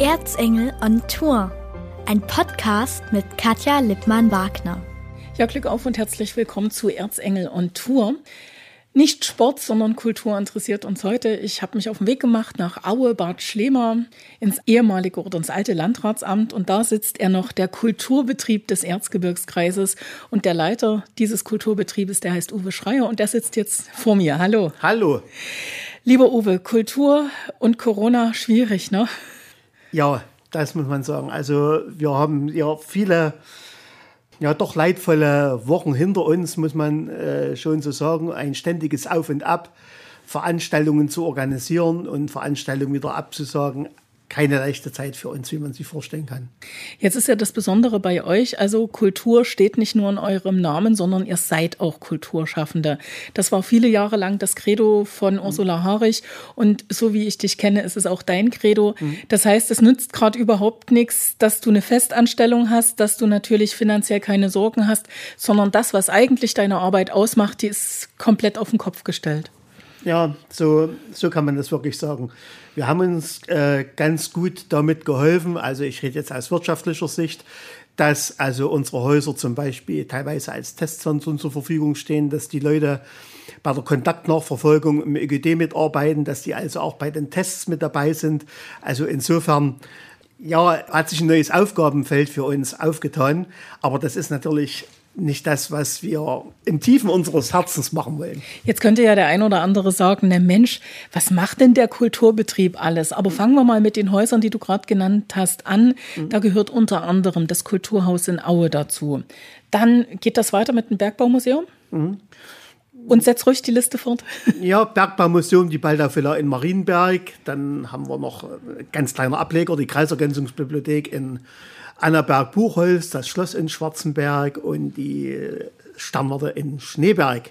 Erzengel on Tour. Ein Podcast mit Katja Lippmann-Wagner. Ja, Glück auf und herzlich willkommen zu Erzengel on Tour. Nicht Sport, sondern Kultur interessiert uns heute. Ich habe mich auf den Weg gemacht nach Aue, Bad Schlema, ins ehemalige oder ins alte Landratsamt. Und da sitzt er noch, der Kulturbetrieb des Erzgebirgskreises. Und der Leiter dieses Kulturbetriebes, der heißt Uwe Schreier. Und der sitzt jetzt vor mir. Hallo. Hallo. Lieber Uwe, Kultur und Corona schwierig, ne? Ja, das muss man sagen. Also wir haben ja viele, ja doch leidvolle Wochen hinter uns, muss man äh, schon so sagen. Ein ständiges Auf und Ab, Veranstaltungen zu organisieren und Veranstaltungen wieder abzusagen keine leichte Zeit für uns, wie man sich vorstellen kann. Jetzt ist ja das Besondere bei euch, also Kultur steht nicht nur in eurem Namen, sondern ihr seid auch Kulturschaffende. Das war viele Jahre lang das Credo von mhm. Ursula Harich und so wie ich dich kenne, ist es auch dein Credo. Mhm. Das heißt, es nützt gerade überhaupt nichts, dass du eine Festanstellung hast, dass du natürlich finanziell keine Sorgen hast, sondern das, was eigentlich deine Arbeit ausmacht, die ist komplett auf den Kopf gestellt. Ja, so, so kann man das wirklich sagen. Wir haben uns äh, ganz gut damit geholfen, also ich rede jetzt aus wirtschaftlicher Sicht, dass also unsere Häuser zum Beispiel teilweise als Testzentren zur Verfügung stehen, dass die Leute bei der Kontaktnachverfolgung im ÖGD mitarbeiten, dass die also auch bei den Tests mit dabei sind. Also insofern ja, hat sich ein neues Aufgabenfeld für uns aufgetan. Aber das ist natürlich nicht das, was wir im Tiefen unseres Herzens machen wollen. Jetzt könnte ja der ein oder andere sagen, der Mensch, was macht denn der Kulturbetrieb alles? Aber fangen wir mal mit den Häusern, die du gerade genannt hast, an. Mhm. Da gehört unter anderem das Kulturhaus in Aue dazu. Dann geht das weiter mit dem Bergbaumuseum. Mhm. Und setz ruhig die Liste fort. Ja, Bergbaumuseum, die Baldafilla in Marienberg. Dann haben wir noch ganz kleiner Ableger, die Kreisergänzungsbibliothek in Annaberg-Buchholz, das Schloss in Schwarzenberg und die Sternwarte in Schneeberg.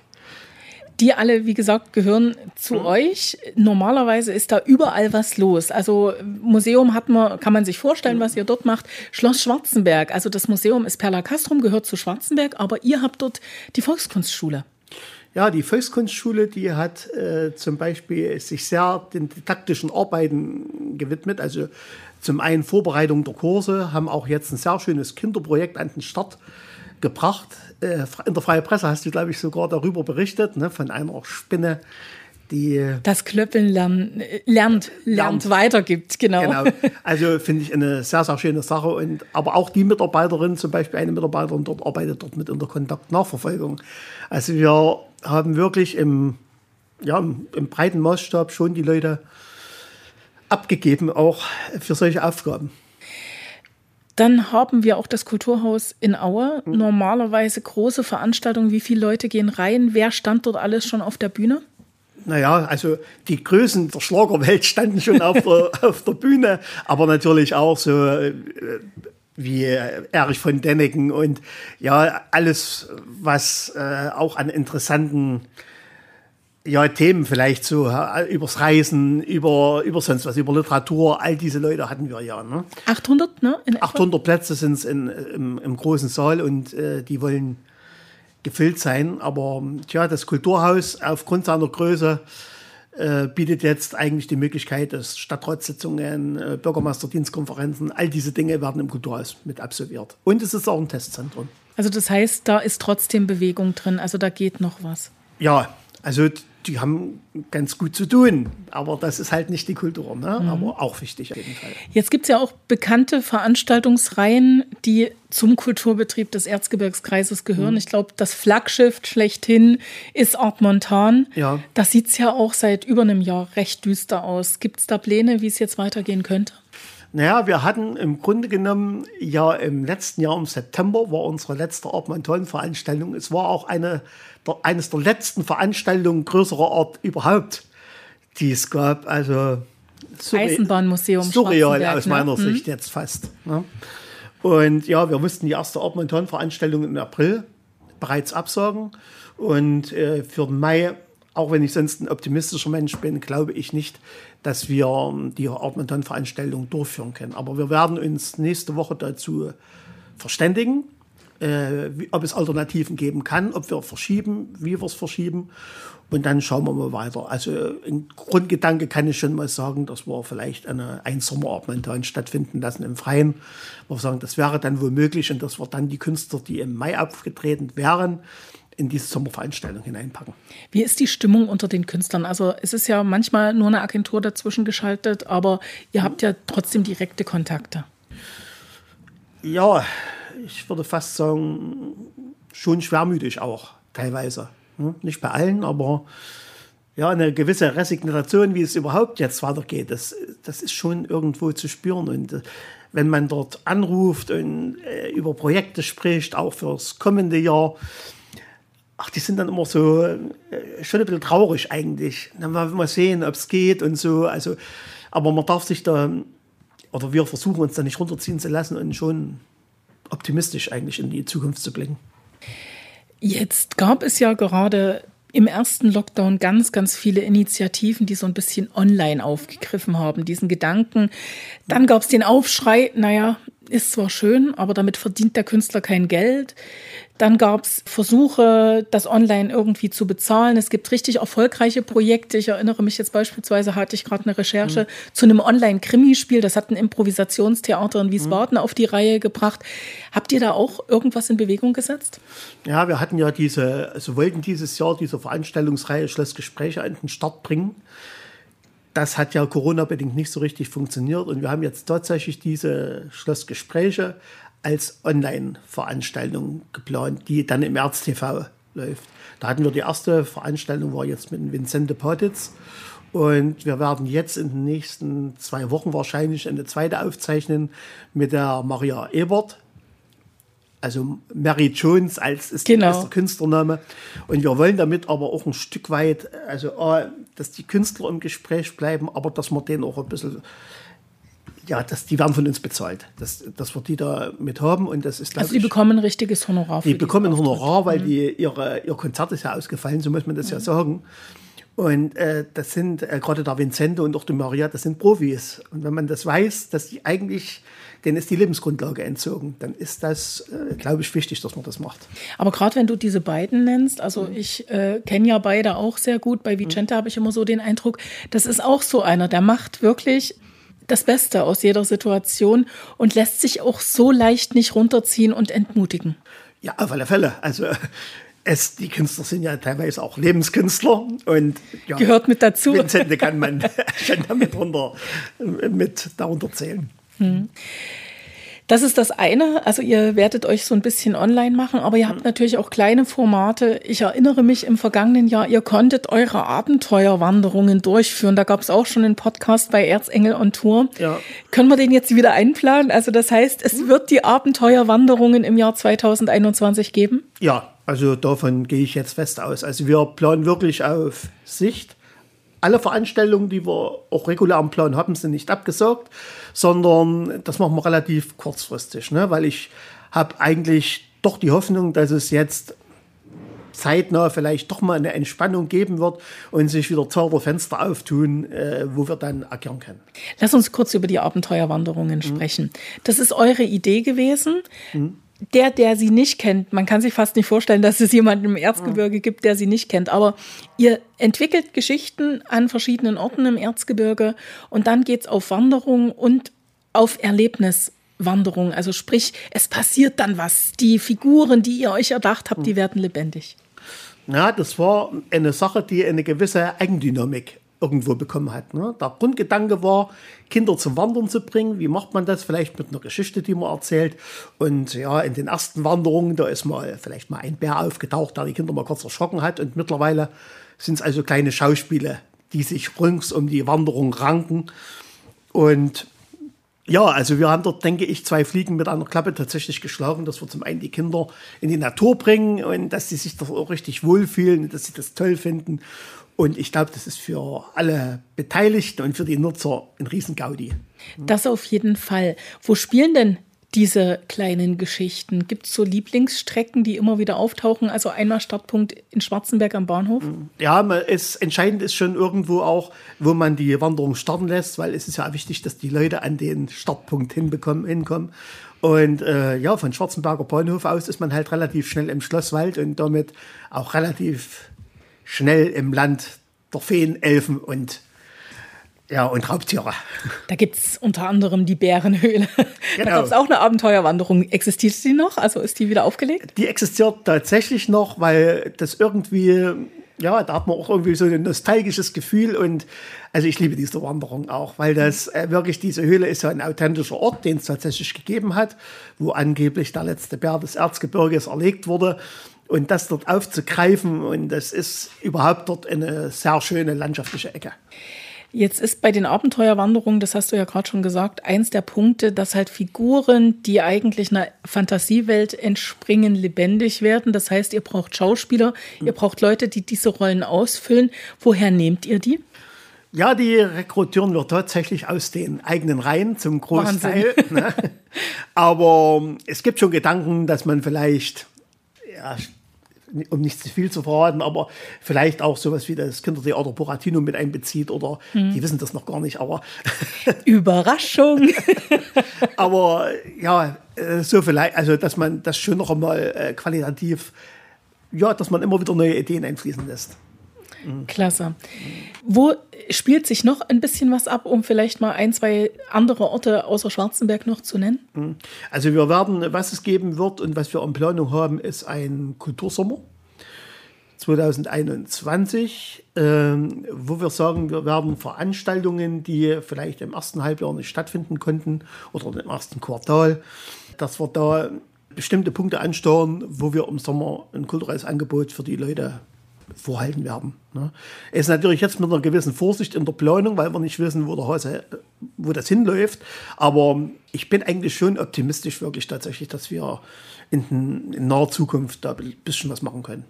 Die alle, wie gesagt, gehören zu mhm. euch. Normalerweise ist da überall was los. Also Museum hat man, kann man sich vorstellen, was ihr dort macht. Schloss Schwarzenberg, also das Museum ist Perla Castrum, gehört zu Schwarzenberg, aber ihr habt dort die Volkskunstschule. Ja, die Volkskunstschule, die hat äh, zum Beispiel sich sehr den didaktischen Arbeiten gewidmet. Also zum einen Vorbereitung der Kurse, haben auch jetzt ein sehr schönes Kinderprojekt an den Start gebracht. Äh, in der Freien Presse hast du, glaube ich, sogar darüber berichtet, ne, von einer Spinne, die das Klöppeln lernt, lernt, lernt, weitergibt, genau. genau. Also finde ich eine sehr, sehr schöne Sache. Und, aber auch die Mitarbeiterin, zum Beispiel eine Mitarbeiterin dort arbeitet dort mit in der Kontaktnachverfolgung. Also wir haben wirklich im, ja, im breiten Maßstab schon die Leute abgegeben, auch für solche Aufgaben. Dann haben wir auch das Kulturhaus in Aue. Mhm. Normalerweise große Veranstaltungen. Wie viele Leute gehen rein? Wer stand dort alles schon auf der Bühne? Naja, also die Größen der Schlagerwelt standen schon auf der, auf der Bühne, aber natürlich auch so äh, wie Erich von Denneken und ja, alles, was äh, auch an interessanten ja, Themen vielleicht so, übers Reisen, über, über sonst was, über Literatur, all diese Leute hatten wir ja. Ne? 800, ne? 800 Plätze sind es im, im großen Saal und äh, die wollen gefüllt sein. Aber tja, das Kulturhaus aufgrund seiner Größe äh, bietet jetzt eigentlich die Möglichkeit, dass Stadtratssitzungen, äh, Bürgermeisterdienstkonferenzen, all diese Dinge werden im Kulturhaus mit absolviert. Und es ist auch ein Testzentrum. Also das heißt, da ist trotzdem Bewegung drin, also da geht noch was. Ja, also die haben ganz gut zu tun. Aber das ist halt nicht die Kultur, ne? Mhm. aber auch wichtig auf jeden Fall. Jetzt gibt es ja auch bekannte Veranstaltungsreihen, die zum Kulturbetrieb des Erzgebirgskreises gehören. Mhm. Ich glaube, das Flaggschiff schlechthin ist Art Montan. Ja. Das sieht es ja auch seit über einem Jahr recht düster aus. Gibt es da Pläne, wie es jetzt weitergehen könnte? Naja, wir hatten im Grunde genommen ja im letzten Jahr im September war unsere letzte Art Montan-Veranstaltung. Es war auch eine der, eines der letzten Veranstaltungen größerer Art überhaupt, die es gab. Also Eisenbahnmuseum. Surreal aus ne? meiner ne? Sicht jetzt fast. Ne? Und ja, wir mussten die erste Art-Montan-Veranstaltung im April bereits absagen. Und äh, für Mai, auch wenn ich sonst ein optimistischer Mensch bin, glaube ich nicht, dass wir ähm, die Art-Montan-Veranstaltung durchführen können. Aber wir werden uns nächste Woche dazu verständigen äh, wie, ob es Alternativen geben kann, ob wir verschieben, wie wir es verschieben. Und dann schauen wir mal weiter. Also ein Grundgedanke kann ich schon mal sagen, dass wir vielleicht eine ein Sommerabend momentan stattfinden lassen im Freien. Wir sagen, das wäre dann wohl möglich und dass wir dann die Künstler, die im Mai aufgetreten wären, in diese Sommerveranstaltung hineinpacken. Wie ist die Stimmung unter den Künstlern? Also es ist ja manchmal nur eine Agentur dazwischen geschaltet, aber ihr habt ja trotzdem direkte Kontakte. Ja, ich würde fast sagen, schon schwermütig auch teilweise. Nicht bei allen, aber ja, eine gewisse Resignation, wie es überhaupt jetzt weitergeht, das, das ist schon irgendwo zu spüren. Und äh, wenn man dort anruft und äh, über Projekte spricht, auch fürs kommende Jahr, ach, die sind dann immer so äh, schon ein bisschen traurig eigentlich. Dann mal, mal sehen, ob es geht und so. Also, aber man darf sich da, oder wir versuchen uns da nicht runterziehen zu lassen und schon optimistisch eigentlich in die Zukunft zu blicken. Jetzt gab es ja gerade im ersten Lockdown ganz, ganz viele Initiativen, die so ein bisschen online aufgegriffen haben, diesen Gedanken. Dann gab es den Aufschrei, naja, ist zwar schön, aber damit verdient der Künstler kein Geld. Dann gab es Versuche, das online irgendwie zu bezahlen. Es gibt richtig erfolgreiche Projekte. Ich erinnere mich jetzt beispielsweise, hatte ich gerade eine Recherche mhm. zu einem Online-Krimispiel. Das hat ein Improvisationstheater in Wiesbaden mhm. auf die Reihe gebracht. Habt ihr da auch irgendwas in Bewegung gesetzt? Ja, wir hatten ja diese, also wollten dieses Jahr diese Veranstaltungsreihe Schlossgespräche an den Start bringen das hat ja Corona-bedingt nicht so richtig funktioniert. Und wir haben jetzt tatsächlich diese Schlossgespräche als Online-Veranstaltung geplant, die dann im März TV läuft. Da hatten wir die erste Veranstaltung, war jetzt mit Vincente Potitz. Und wir werden jetzt in den nächsten zwei Wochen wahrscheinlich eine zweite aufzeichnen mit der Maria Ebert. Also Mary Jones als ist, genau. der Künstlername. Und wir wollen damit aber auch ein Stück weit, also dass die Künstler im Gespräch bleiben, aber dass man denen auch ein bisschen ja, das, die werden von uns bezahlt, dass, dass wir die da mit haben. Und das ist, also die ich, bekommen ein richtiges Honorar. Die bekommen ein Honorar, weil mhm. die, ihre, ihr Konzert ist ja ausgefallen, so muss man das mhm. ja sagen. Und äh, das sind äh, gerade der Vincente und auch die Maria, das sind Profis. Und wenn man das weiß, dass die eigentlich, denen ist die Lebensgrundlage entzogen, dann ist das, äh, glaube ich, wichtig, dass man das macht. Aber gerade wenn du diese beiden nennst, also mhm. ich äh, kenne ja beide auch sehr gut, bei Vicente mhm. habe ich immer so den Eindruck, das ist auch so einer, der macht wirklich das Beste aus jeder Situation und lässt sich auch so leicht nicht runterziehen und entmutigen. Ja, auf alle Fälle. Also es, die Künstler sind ja teilweise auch Lebenskünstler und ja, gehört mit dazu. Vincente kann man schon damit runter, mit darunter zählen. Hm. Das ist das eine. Also ihr werdet euch so ein bisschen online machen, aber ihr habt mhm. natürlich auch kleine Formate. Ich erinnere mich im vergangenen Jahr, ihr konntet eure Abenteuerwanderungen durchführen. Da gab es auch schon einen Podcast bei Erzengel on Tour. Ja. Können wir den jetzt wieder einplanen? Also das heißt, es mhm. wird die Abenteuerwanderungen im Jahr 2021 geben? Ja, also davon gehe ich jetzt fest aus. Also wir planen wirklich auf Sicht alle Veranstaltungen, die wir auch regulär am Plan haben, sind nicht abgesagt, sondern das machen wir relativ kurzfristig, ne? weil ich habe eigentlich doch die Hoffnung, dass es jetzt zeitnah vielleicht doch mal eine Entspannung geben wird und sich wieder Zauber Fenster auftun, äh, wo wir dann agieren können. Lass uns kurz über die Abenteuerwanderungen mhm. sprechen. Das ist eure Idee gewesen. Mhm der, der sie nicht kennt, man kann sich fast nicht vorstellen, dass es jemanden im Erzgebirge gibt, der sie nicht kennt, aber ihr entwickelt Geschichten an verschiedenen Orten im Erzgebirge und dann geht es auf Wanderung und auf Erlebniswanderung. Also sprich, es passiert dann was. Die Figuren, die ihr euch erdacht habt, die werden lebendig. Ja, das war eine Sache, die eine gewisse Eigendynamik irgendwo bekommen hat. Ne? Der Grundgedanke war, Kinder zum Wandern zu bringen. Wie macht man das? Vielleicht mit einer Geschichte, die man erzählt. Und ja, in den ersten Wanderungen, da ist mal vielleicht mal ein Bär aufgetaucht, der die Kinder mal kurz erschrocken hat. Und mittlerweile sind es also kleine Schauspiele, die sich rings um die Wanderung ranken. Und ja, also wir haben dort, denke ich, zwei Fliegen mit einer Klappe tatsächlich geschlagen, dass wir zum einen die Kinder in die Natur bringen und dass sie sich doch auch richtig wohlfühlen, dass sie das toll finden und ich glaube, das ist für alle Beteiligten und für die Nutzer ein Riesengaudi. Das auf jeden Fall. Wo spielen denn diese kleinen Geschichten? Gibt es so Lieblingsstrecken, die immer wieder auftauchen? Also einmal Startpunkt in Schwarzenberg am Bahnhof? Ja, es, entscheidend ist schon irgendwo auch, wo man die Wanderung starten lässt, weil es ist ja wichtig, dass die Leute an den Startpunkt hinbekommen, hinkommen. Und äh, ja, von Schwarzenberger Bahnhof aus ist man halt relativ schnell im Schlosswald und damit auch relativ schnell im Land der Feen, Elfen und ja, und Raubtiere. Da gibt es unter anderem die Bärenhöhle. Genau. Da gab es auch eine Abenteuerwanderung. Existiert die noch? Also ist die wieder aufgelegt? Die existiert tatsächlich noch, weil das irgendwie, ja, da hat man auch irgendwie so ein nostalgisches Gefühl. Und also ich liebe diese Wanderung auch, weil das äh, wirklich, diese Höhle ist ja ein authentischer Ort, den es tatsächlich gegeben hat, wo angeblich der letzte Bär des Erzgebirges erlegt wurde und das dort aufzugreifen. Und das ist überhaupt dort eine sehr schöne landschaftliche Ecke. Jetzt ist bei den Abenteuerwanderungen, das hast du ja gerade schon gesagt, eins der Punkte, dass halt Figuren, die eigentlich einer Fantasiewelt entspringen, lebendig werden. Das heißt, ihr braucht Schauspieler, ihr braucht Leute, die diese Rollen ausfüllen. Woher nehmt ihr die? Ja, die rekrutieren wir tatsächlich aus den eigenen Reihen zum Großteil. Ne? Aber es gibt schon Gedanken, dass man vielleicht ja, um nicht zu viel zu verraten, aber vielleicht auch sowas wie das Kindertheater Buratino mit einbezieht oder mhm. die wissen das noch gar nicht, aber Überraschung. aber ja, äh, so vielleicht, also dass man das schon noch einmal äh, qualitativ, ja, dass man immer wieder neue Ideen einfließen lässt. Klasse. Wo spielt sich noch ein bisschen was ab, um vielleicht mal ein, zwei andere Orte außer Schwarzenberg noch zu nennen? Mhm. Also wir werden, was es geben wird und was wir in Planung haben, ist ein Kultursommer 2021, ähm, wo wir sagen, wir werden Veranstaltungen, die vielleicht im ersten Halbjahr nicht stattfinden konnten oder im ersten Quartal, dass wir da bestimmte Punkte ansteuern, wo wir im Sommer ein kulturelles Angebot für die Leute vorhalten werden. Ne? Es ist natürlich jetzt mit einer gewissen Vorsicht in der Planung, weil wir nicht wissen, wo, der Hase, wo das hinläuft. Aber ich bin eigentlich schon optimistisch wirklich tatsächlich, dass wir in, in naher Zukunft da ein bisschen was machen können.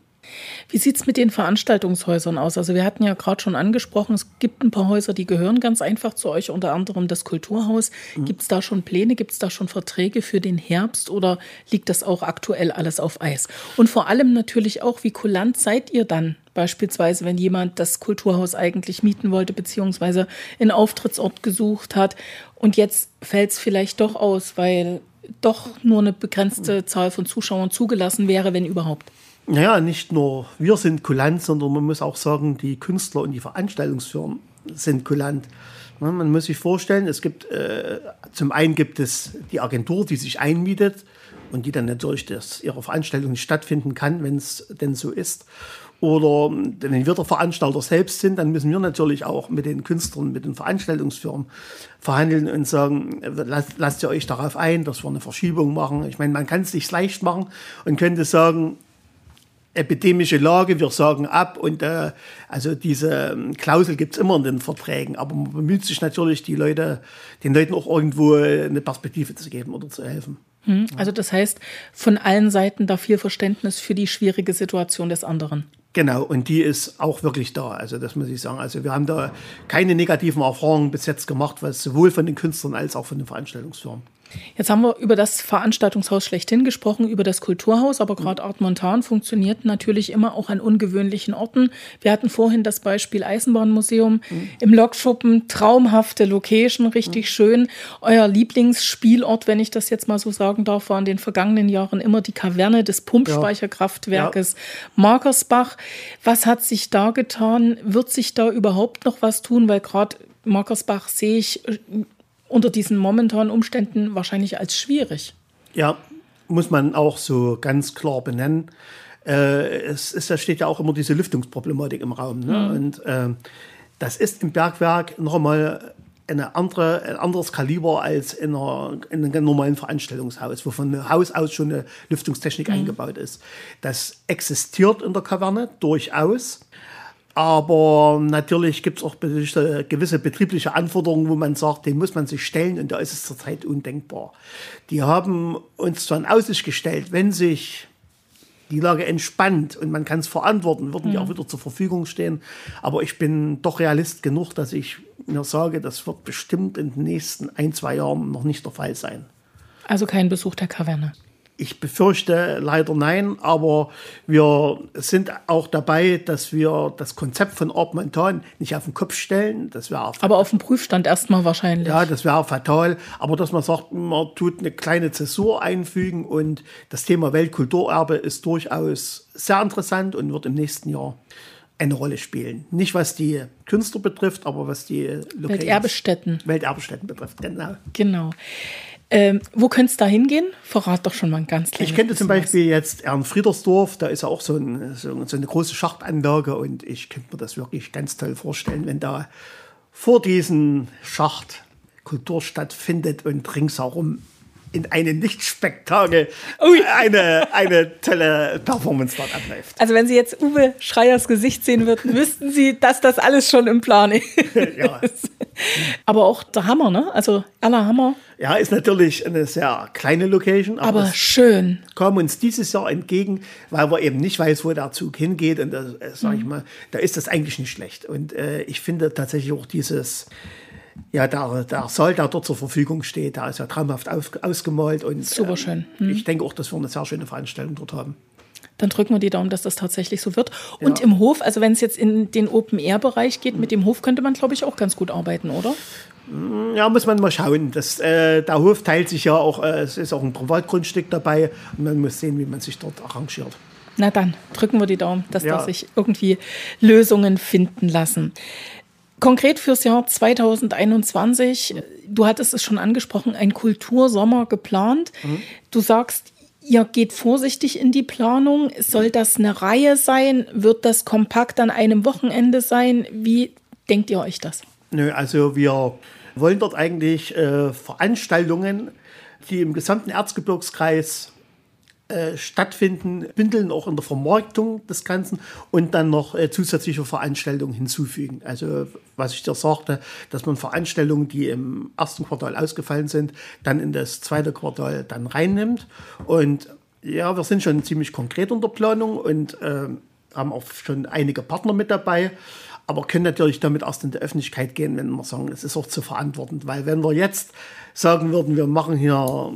Wie sieht es mit den Veranstaltungshäusern aus? Also wir hatten ja gerade schon angesprochen, es gibt ein paar Häuser, die gehören ganz einfach zu euch, unter anderem das Kulturhaus. Mhm. Gibt es da schon Pläne, gibt es da schon Verträge für den Herbst oder liegt das auch aktuell alles auf Eis? Und vor allem natürlich auch, wie kulant seid ihr dann? Beispielsweise, wenn jemand das Kulturhaus eigentlich mieten wollte, beziehungsweise einen Auftrittsort gesucht hat und jetzt fällt es vielleicht doch aus, weil doch nur eine begrenzte Zahl von Zuschauern zugelassen wäre, wenn überhaupt. Naja, nicht nur wir sind kulant, sondern man muss auch sagen, die Künstler und die Veranstaltungsfirmen sind kulant. Man muss sich vorstellen, es gibt äh, zum einen gibt es die Agentur, die sich einmietet und die dann natürlich dass ihre Veranstaltung nicht stattfinden kann, wenn es denn so ist. Oder wenn wir der Veranstalter selbst sind, dann müssen wir natürlich auch mit den Künstlern, mit den Veranstaltungsfirmen verhandeln und sagen, lasst, lasst ihr euch darauf ein, dass wir eine Verschiebung machen. Ich meine, man kann es sich leicht machen und könnte sagen, epidemische Lage, wir sagen ab und äh, also diese ähm, Klausel gibt es immer in den Verträgen, aber man bemüht sich natürlich, die Leute, den Leuten auch irgendwo eine Perspektive zu geben oder zu helfen. Hm, also das heißt, von allen Seiten da viel Verständnis für die schwierige Situation des anderen. Genau, und die ist auch wirklich da. Also das muss ich sagen. Also wir haben da keine negativen Erfahrungen bis jetzt gemacht, was sowohl von den Künstlern als auch von den Veranstaltungsfirmen. Jetzt haben wir über das Veranstaltungshaus schlechthin gesprochen, über das Kulturhaus, aber gerade Art Montan funktioniert natürlich immer auch an ungewöhnlichen Orten. Wir hatten vorhin das Beispiel Eisenbahnmuseum mhm. im Lokschuppen, traumhafte Location, richtig mhm. schön. Euer Lieblingsspielort, wenn ich das jetzt mal so sagen darf, war in den vergangenen Jahren immer die Kaverne des Pumpspeicherkraftwerkes ja. Markersbach. Was hat sich da getan? Wird sich da überhaupt noch was tun? Weil gerade Markersbach sehe ich unter diesen momentanen Umständen wahrscheinlich als schwierig. Ja, muss man auch so ganz klar benennen. Äh, es, es steht ja auch immer diese Lüftungsproblematik im Raum. Ne? Mhm. Und äh, das ist im Bergwerk noch einmal eine andere, ein anderes Kaliber als in, einer, in einem normalen Veranstaltungshaus, wo von Haus aus schon eine Lüftungstechnik mhm. eingebaut ist. Das existiert in der Kaverne durchaus. Aber natürlich gibt es auch gewisse betriebliche Anforderungen, wo man sagt, den muss man sich stellen und da ist es zurzeit undenkbar. Die haben uns dann Aussicht gestellt, wenn sich die Lage entspannt und man kann es verantworten, würden die mhm. auch wieder zur Verfügung stehen. Aber ich bin doch realist genug, dass ich mir sage, das wird bestimmt in den nächsten ein, zwei Jahren noch nicht der Fall sein. Also kein Besuch der Kaverne. Ich befürchte leider nein, aber wir sind auch dabei, dass wir das Konzept von Ort Montan nicht auf den Kopf stellen. Das wäre aber auf dem Prüfstand erstmal wahrscheinlich. Ja, das wäre fatal. Aber dass man sagt, man tut eine kleine Zäsur einfügen und das Thema Weltkulturerbe ist durchaus sehr interessant und wird im nächsten Jahr eine Rolle spielen. Nicht was die Künstler betrifft, aber was die Locations, Welterbestätten. Welterbestätten betrifft, genau. Genau. Ähm, wo könnte es da hingehen? Verrat doch schon mal ein ganz kleines Ich könnte zum Beispiel was. jetzt Ernfriedersdorf, da ist ja auch so, ein, so, so, eine große Schachtanlage und ich könnte mir das wirklich ganz toll vorstellen, wenn da vor diesem Schacht Kultur stattfindet und ringsherum in einem Lichtspektakel eine, eine tolle Performance dort abläuft. Also wenn Sie jetzt Uwe Schreiers Gesicht sehen würden, wüssten Sie, dass das alles schon im Plan ist. ja. Aber auch der Hammer, ne? Also Erla Hammer. Ja, ist natürlich eine sehr kleine Location. Aber, aber schön. Kommen uns dieses Jahr entgegen, weil wir eben nicht weiß, wo der Zug hingeht. Und da, äh, sag ich mhm. mal, da ist das eigentlich nicht schlecht. Und äh, ich finde tatsächlich auch dieses ja, der, der Saal, der dort zur Verfügung steht, der ist ja traumhaft auf, ausgemalt. Und, Super ähm, schön. Hm. Ich denke auch, dass wir eine sehr schöne Veranstaltung dort haben. Dann drücken wir die Daumen, dass das tatsächlich so wird. Und ja. im Hof, also wenn es jetzt in den Open-Air-Bereich geht, mit dem Hof könnte man, glaube ich, auch ganz gut arbeiten, oder? Hm, ja, muss man mal schauen. Das, äh, der Hof teilt sich ja auch, äh, es ist auch ein Privatgrundstück dabei und man muss sehen, wie man sich dort arrangiert. Na dann, drücken wir die Daumen, dass ja. da sich irgendwie Lösungen finden lassen. Konkret fürs Jahr 2021, du hattest es schon angesprochen, ein Kultursommer geplant. Mhm. Du sagst, ihr geht vorsichtig in die Planung. Soll das eine Reihe sein? Wird das kompakt an einem Wochenende sein? Wie denkt ihr euch das? Nö, also wir wollen dort eigentlich äh, Veranstaltungen, die im gesamten Erzgebirgskreis äh, stattfinden, bündeln auch in der Vermarktung des Ganzen und dann noch äh, zusätzliche Veranstaltungen hinzufügen. Also was ich dir sagte, dass man Veranstaltungen, die im ersten Quartal ausgefallen sind, dann in das zweite Quartal dann reinnimmt. Und ja, wir sind schon ziemlich konkret unter Planung und äh, haben auch schon einige Partner mit dabei aber können natürlich damit erst in die Öffentlichkeit gehen, wenn wir sagen, es ist auch zu verantworten. Weil wenn wir jetzt sagen würden, wir machen hier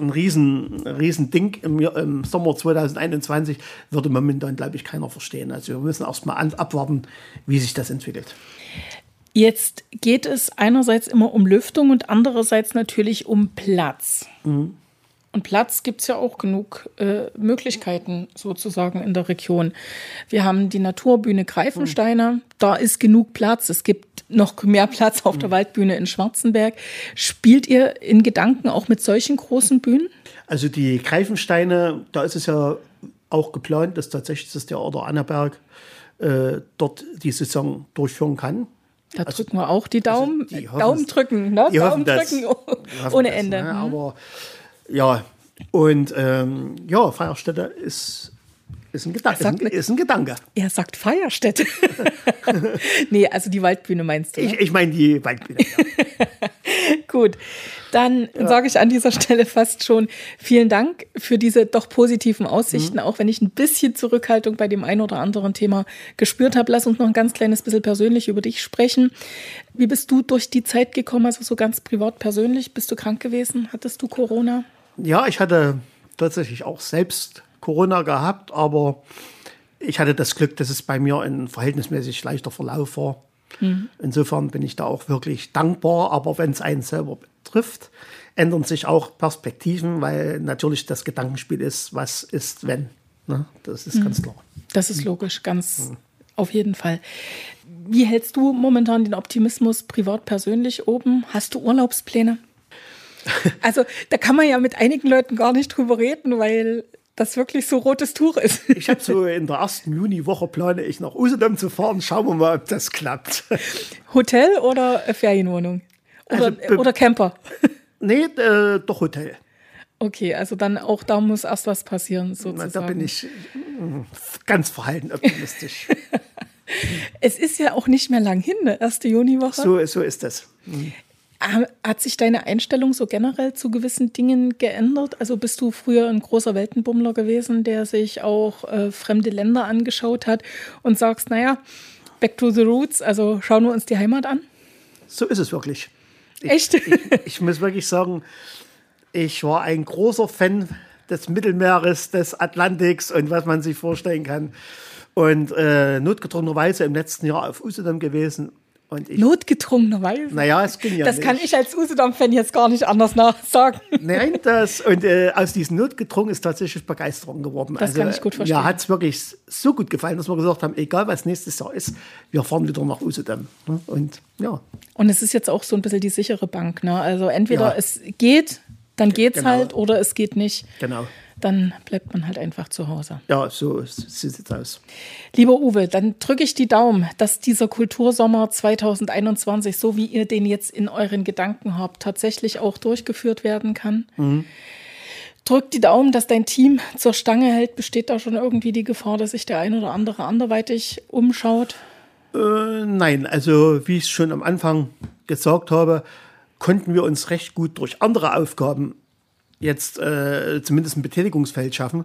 ein riesen, riesen Ding im, im Sommer 2021, würde momentan, glaube ich, keiner verstehen. Also wir müssen erst mal abwarten, wie sich das entwickelt. Jetzt geht es einerseits immer um Lüftung und andererseits natürlich um Platz. Mhm. Und Platz gibt es ja auch genug äh, Möglichkeiten sozusagen in der Region. Wir haben die Naturbühne Greifensteiner, mhm. da ist genug Platz. Es gibt noch mehr Platz auf der mhm. Waldbühne in Schwarzenberg. Spielt ihr in Gedanken auch mit solchen großen Bühnen? Also die Greifensteine, da ist es ja auch geplant, dass tatsächlich das Theater Annaberg äh, dort die Saison durchführen kann. Da also, drücken wir auch die Daumen. Also die Daumen drücken, ne? Daumen drücken ohne Ende. Das, ne? Aber ja, und ähm, ja, Feierstätte ist, ist, ein, Gedan sagt, ist, ein, ist ein Gedanke. Er sagt Feierstätte. nee, also die Waldbühne meinst du? Ne? Ich, ich meine die Waldbühne. Ja. Gut, dann ja. sage ich an dieser Stelle fast schon vielen Dank für diese doch positiven Aussichten, mhm. auch wenn ich ein bisschen Zurückhaltung bei dem einen oder anderen Thema gespürt habe. Lass uns noch ein ganz kleines bisschen persönlich über dich sprechen. Wie bist du durch die Zeit gekommen, also so ganz privat persönlich? Bist du krank gewesen? Hattest du Corona? Ja, ich hatte tatsächlich auch selbst Corona gehabt, aber ich hatte das Glück, dass es bei mir ein verhältnismäßig leichter Verlauf war. Mhm. Insofern bin ich da auch wirklich dankbar. Aber wenn es einen selber betrifft, ändern sich auch Perspektiven, weil natürlich das Gedankenspiel ist, was ist, wenn. Ne? Das ist mhm. ganz klar. Das ist logisch, ganz mhm. auf jeden Fall. Wie hältst du momentan den Optimismus privat persönlich oben? Hast du Urlaubspläne? Also da kann man ja mit einigen Leuten gar nicht drüber reden, weil das wirklich so rotes Tuch ist. Ich habe so in der ersten Juniwoche plane ich nach Usedom zu fahren. Schauen wir mal, ob das klappt. Hotel oder Ferienwohnung? Oder, also, oder Camper? Nee, äh, doch Hotel. Okay, also dann auch da muss erst was passieren, sozusagen. Na, da bin ich mm, ganz verhalten optimistisch. es ist ja auch nicht mehr lang hin, ne? Erste Juniwoche. So, so ist das. Mhm. Hat sich deine Einstellung so generell zu gewissen Dingen geändert? Also bist du früher ein großer Weltenbummler gewesen, der sich auch äh, fremde Länder angeschaut hat und sagst, naja, back to the roots, also schauen wir uns die Heimat an? So ist es wirklich. Ich, Echt? ich, ich muss wirklich sagen, Ich war ein großer Fan des Mittelmeeres, des Atlantiks und was man sich vorstellen kann. Und äh, notgedrungenerweise im letzten Jahr auf Usedom gewesen und ich, Notgedrungenerweise? Naja, es ging ja Das nicht. kann ich als Usedom-Fan jetzt gar nicht anders nachsagen. Nein, das, und äh, aus diesem Notgedrungen ist tatsächlich Begeisterung geworden. Also, Das kann ich gut verstehen. Mir hat es wirklich so gut gefallen, dass wir gesagt haben, egal was nächstes Jahr ist, wir fahren wieder nach Usedom. ne? Und ja, Und es ist jetzt auch so ein bisschen die sichere Bank. Ne? Also entweder Ja. es geht, dann geht's Genau. halt, oder es geht nicht. genau. Dann bleibt man halt einfach zu Hause. Ja, so sieht es aus. Lieber Uwe, dann drücke ich die Daumen, dass dieser Kultursommer 2021, so wie ihr den jetzt in euren Gedanken habt, tatsächlich auch durchgeführt werden kann. Drückt die Daumen, dass dein Team zur Stange hält. Besteht da schon irgendwie die Gefahr, dass sich der ein oder andere anderweitig umschaut? Äh, nein, also wie ich es schon am Anfang gesagt habe, konnten wir uns recht gut durch andere Aufgaben jetzt äh, zumindest ein Betätigungsfeld schaffen.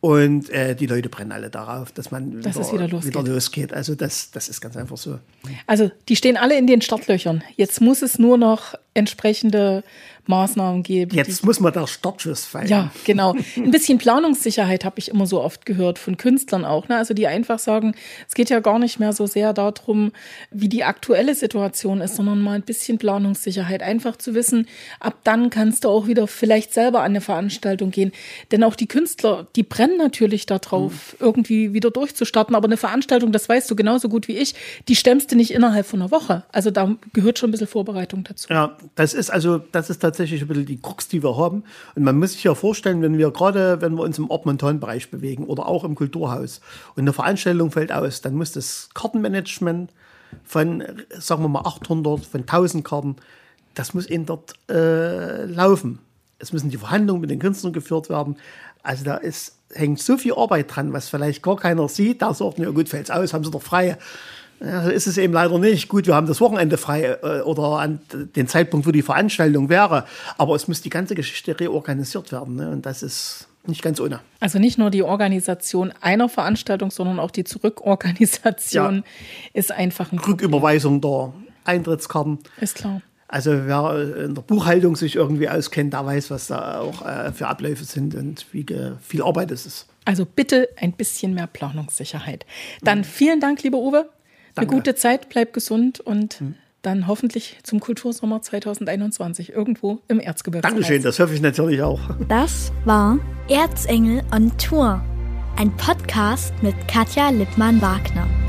Und äh, die Leute brennen alle darauf, dass man Dass es wieder losgeht. wieder losgeht. Also das, das ist ganz einfach so. Also, die stehen alle in den Startlöchern. Jetzt muss es nur noch entsprechende Maßnahmen geben. Jetzt muss man der Startschuss fallen. Ja, genau. Ein bisschen Planungssicherheit habe ich immer so oft gehört von Künstlern auch. Ne? Also die einfach sagen, es geht ja gar nicht mehr so sehr darum, wie die aktuelle Situation ist, sondern mal ein bisschen Planungssicherheit. Einfach zu wissen, ab dann kannst du auch wieder vielleicht selber an eine Veranstaltung gehen. Denn auch die Künstler, die brennen natürlich darauf, irgendwie wieder durchzustarten. Aber eine Veranstaltung, das weißt du genauso gut wie ich, die stemmst du nicht innerhalb von einer Woche. Also da gehört schon ein bisschen Vorbereitung dazu. Ja, das ist also, das ist tatsächlich ein bisschen die Krux, die wir haben. Und man muss sich ja vorstellen, wenn wir gerade, wenn wir uns im Ort-Montan-Bereich bewegen oder auch im Kulturhaus und eine Veranstaltung fällt aus, dann muss das Kartenmanagement von, sagen wir mal, 800, von 1000 Karten, das muss eben dort äh, laufen. Es müssen die Verhandlungen mit den Künstlern geführt werden. Also da ist, hängt so viel Arbeit dran, was vielleicht gar keiner sieht. Da sagt, ja gut, fällt's aus, haben sie doch frei. Ja, ist es eben leider nicht. Gut, wir haben das Wochenende frei äh, oder an den Zeitpunkt, wo die Veranstaltung wäre. Aber es muss die ganze Geschichte reorganisiert werden. Ne? Und das ist nicht ganz ohne. Also nicht nur die Organisation einer Veranstaltung, sondern auch die Zurückorganisation Ja. ist einfach ein. Rücküberweisung der Eintrittskarten. Ist klar. Also wer in der Buchhaltung sich irgendwie auskennt, der weiß, was da auch äh, für Abläufe sind und wie viel Arbeit es ist. Also bitte ein bisschen mehr Planungssicherheit. Dann vielen Dank, lieber Uwe. Eine Mhm. Danke. Mhm. gute Zeit, bleib gesund und dann hoffentlich zum Kultursommer 2021 irgendwo im Erzgebirge. Dankeschön, das hoffe ich natürlich auch. Das war Erzengel on Tour, ein Podcast mit Katja Lippmann-Wagner.